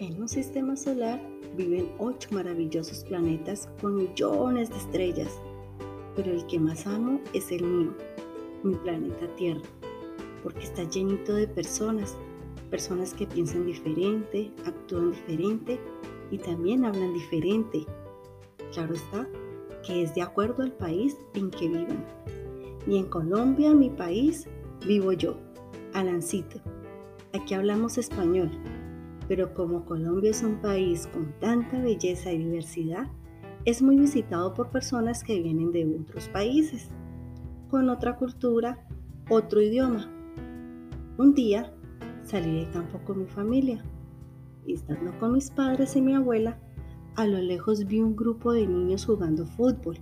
mismo sistema solar viven ocho maravillosos planetas con millones de estrellas, pero el que más amo es el mío, mi planeta Tierra, porque está llenito de personas, personas que piensan diferente, actúan diferente y también hablan diferente. Claro está que es de acuerdo al país en que vivan. Y en Colombia, mi país, vivo yo, Alancito. Aquí hablamos español, pero como Colombia es un país con tanta belleza y diversidad, es muy visitado por personas que vienen de otros países, con otra cultura, otro idioma. Un día salí de campo con mi familia y estando con mis padres y mi abuela, a lo lejos vi un grupo de niños jugando fútbol.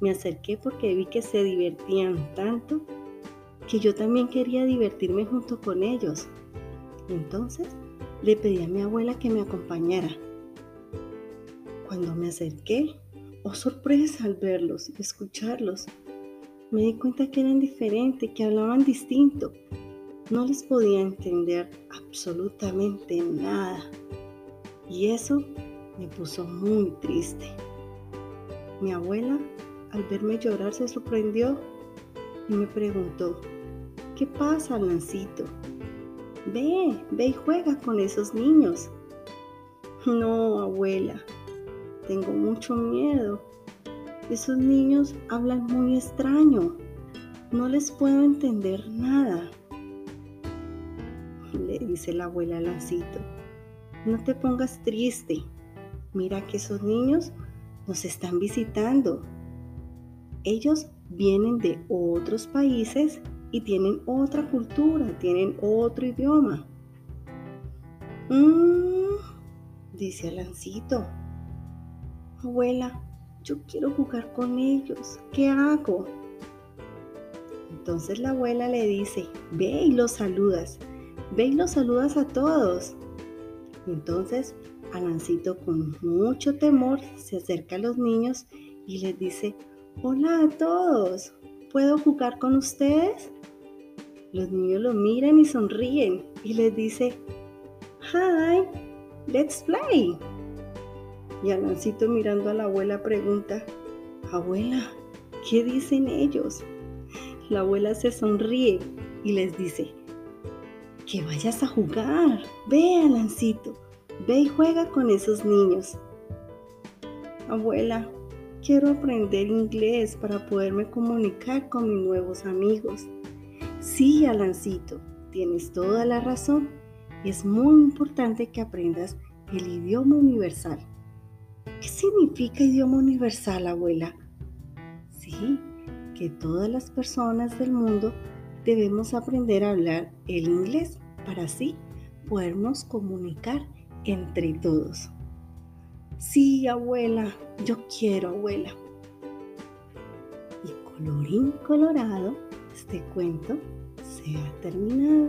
Me acerqué porque vi que se divertían tanto que yo también quería divertirme junto con ellos. Entonces le pedí a mi abuela que me acompañara. Cuando me acerqué, oh sorpresa al verlos y escucharlos, me di cuenta que eran diferentes, que hablaban distinto. No les podía entender absolutamente nada. Y eso me puso muy triste. Mi abuela, al verme llorar, se sorprendió y me preguntó, ¿qué pasa, Lancito? Ve, ve y juega con esos niños. No, abuela, tengo mucho miedo. Esos niños hablan muy extraño. No les puedo entender nada. Le dice la abuela a Lancito, no te pongas triste. Mira que esos niños nos están visitando. Ellos vienen de otros países y tienen otra cultura, tienen otro idioma. Mmm, dice Alancito. Abuela, yo quiero jugar con ellos. ¿Qué hago? Entonces la abuela le dice, ve y los saludas. Ve y los saludas a todos. Entonces Alancito con mucho temor se acerca a los niños y les dice, hola a todos, ¿puedo jugar con ustedes? Los niños lo miran y sonríen y les dice, hi, let's play. Y Alancito mirando a la abuela pregunta, abuela, ¿qué dicen ellos? La abuela se sonríe y les dice, que vayas a jugar, ve Alancito Ve y juega con esos niños. Abuela, quiero aprender inglés para poderme comunicar con mis nuevos amigos. Sí, Alancito, tienes toda la razón. Es muy importante que aprendas el idioma universal. ¿Qué significa idioma universal, abuela? Sí, que todas las personas del mundo debemos aprender a hablar el inglés para así podernos comunicar entre todos. Sí, abuela, yo quiero, abuela. Y colorín colorado, este cuento se ha terminado.